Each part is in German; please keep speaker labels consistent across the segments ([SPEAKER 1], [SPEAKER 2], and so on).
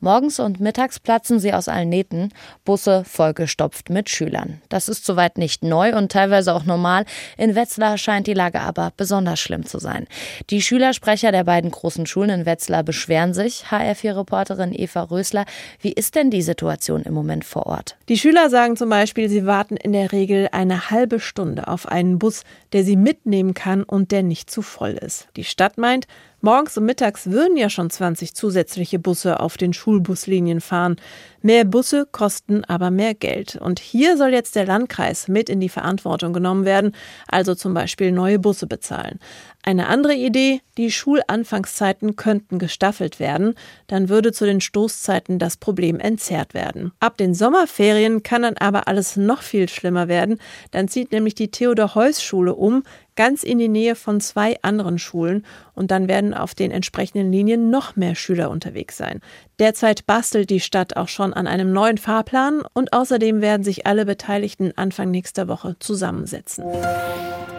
[SPEAKER 1] Morgens und mittags platzen sie aus allen Nähten, Busse vollgestopft mit Schülern. Das ist soweit nicht neu und teilweise auch normal. In Wetzlar scheint die Lage aber besonders schlimm zu sein. Die Schülersprecher der beiden großen Schulen in Wetzlar beschweren sich. HR4-Reporterin Eva Rösler, wie ist denn die Situation im Moment vor Ort?
[SPEAKER 2] Die Schüler sagen zum Beispiel, sie warten in der Regel eine halbe Stunde auf einen Bus, der sie mitnehmen kann und der nicht zu voll ist. Die Stadt meint, Morgens und mittags würden ja schon 20 zusätzliche Busse auf den Schulbuslinien fahren. Mehr Busse kosten aber mehr Geld. Und hier soll jetzt der Landkreis mit in die Verantwortung genommen werden, also zum Beispiel neue Busse bezahlen. Eine andere Idee, die Schulanfangszeiten könnten gestaffelt werden, dann würde zu den Stoßzeiten das Problem entzerrt werden. Ab den Sommerferien kann dann aber alles noch viel schlimmer werden, dann zieht nämlich die Theodor-Heuss-Schule um, ganz in die Nähe von zwei anderen Schulen und dann werden auf den entsprechenden Linien noch mehr Schüler unterwegs sein. Derzeit bastelt die Stadt auch schon an einem neuen Fahrplan und außerdem werden sich alle Beteiligten Anfang nächster Woche zusammensetzen.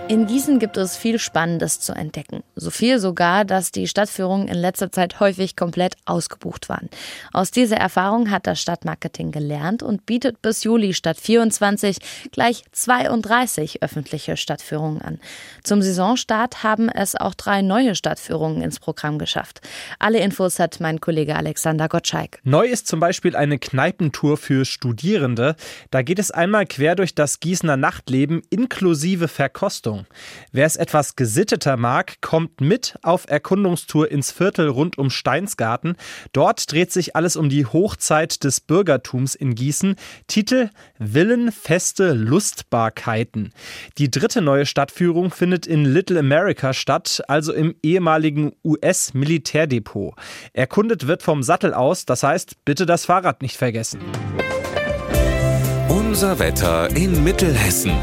[SPEAKER 1] In Gießen gibt es viel Spannendes zu entdecken. So viel sogar, dass die Stadtführungen in letzter Zeit häufig komplett ausgebucht waren. Aus dieser Erfahrung hat das Stadtmarketing gelernt und bietet bis Juli statt 24 gleich 32 öffentliche Stadtführungen an. Zum Saisonstart haben es auch drei neue Stadtführungen ins Programm geschafft. Alle Infos hat mein Kollege Alexander Gottschalk.
[SPEAKER 3] Neu ist zum Beispiel eine Kneipentour für Studierende. Da geht es einmal quer durch das Gießener Nachtleben inklusive Verkostung. Erkundung. Wer es etwas gesitteter mag, kommt mit auf Erkundungstour ins Viertel rund um Steinsgarten. Dort dreht sich alles um die Hochzeit des Bürgertums in Gießen. Titel Villenfeste Lustbarkeiten. Die dritte neue Stadtführung findet in Little America statt, also im ehemaligen US-Militärdepot. Erkundet wird vom Sattel aus, das heißt, bitte das Fahrrad nicht vergessen.
[SPEAKER 4] Unser Wetter in Mittelhessen.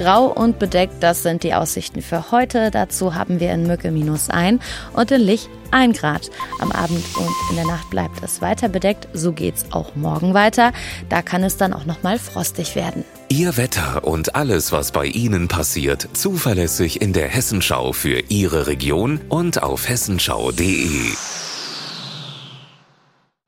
[SPEAKER 1] Grau und bedeckt, das sind die Aussichten für heute. Dazu haben wir in Mücke minus ein und in Lich ein Grad. Am Abend und in der Nacht bleibt es weiter bedeckt. So geht's auch morgen weiter. Da kann es dann auch noch mal frostig werden.
[SPEAKER 4] Ihr Wetter und alles, was bei Ihnen passiert, zuverlässig in der Hessenschau für Ihre Region und auf hessenschau.de.